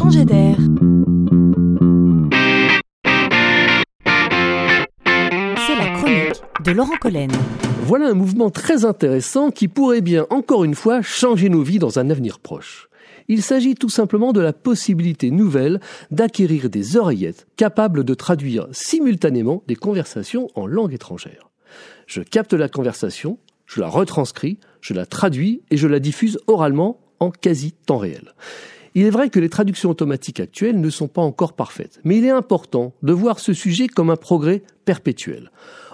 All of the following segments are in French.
changer d'air. C'est la chronique de Laurent Collen. Voilà un mouvement très intéressant qui pourrait bien, encore une fois, changer nos vies dans un avenir proche. Il s'agit tout simplement de la possibilité nouvelle d'acquérir des oreillettes capables de traduire simultanément des conversations en langue étrangère. Je capte la conversation, je la retranscris, je la traduis et je la diffuse oralement en quasi temps réel. Il est vrai que les traductions automatiques actuelles ne sont pas encore parfaites, mais il est important de voir ce sujet comme un progrès perpétuel.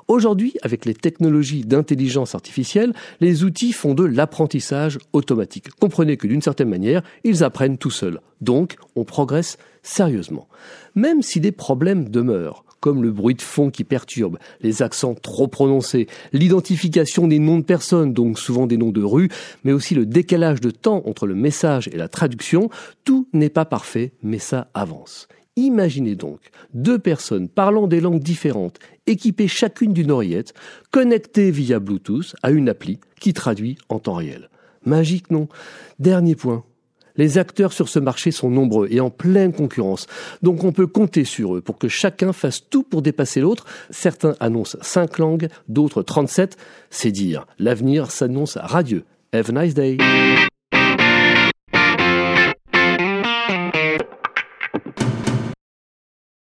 Aujourd'hui, avec les technologies d'intelligence artificielle, les outils font de l'apprentissage automatique. Comprenez que d'une certaine manière, ils apprennent tout seuls. Donc, on progresse sérieusement. Même si des problèmes demeurent, comme le bruit de fond qui perturbe, les accents trop prononcés, l'identification des noms de personnes, donc souvent des noms de rues, mais aussi le décalage de temps entre le message et la traduction, tout n'est pas parfait, mais ça avance. Imaginez donc deux personnes parlant des langues différentes, équipées chacune d'une oreillette, connectées via Bluetooth à une appli qui traduit en temps réel. Magique, non? Dernier point, les acteurs sur ce marché sont nombreux et en pleine concurrence. Donc on peut compter sur eux pour que chacun fasse tout pour dépasser l'autre. Certains annoncent 5 langues, d'autres 37. C'est dire. L'avenir s'annonce radieux. Have a nice day.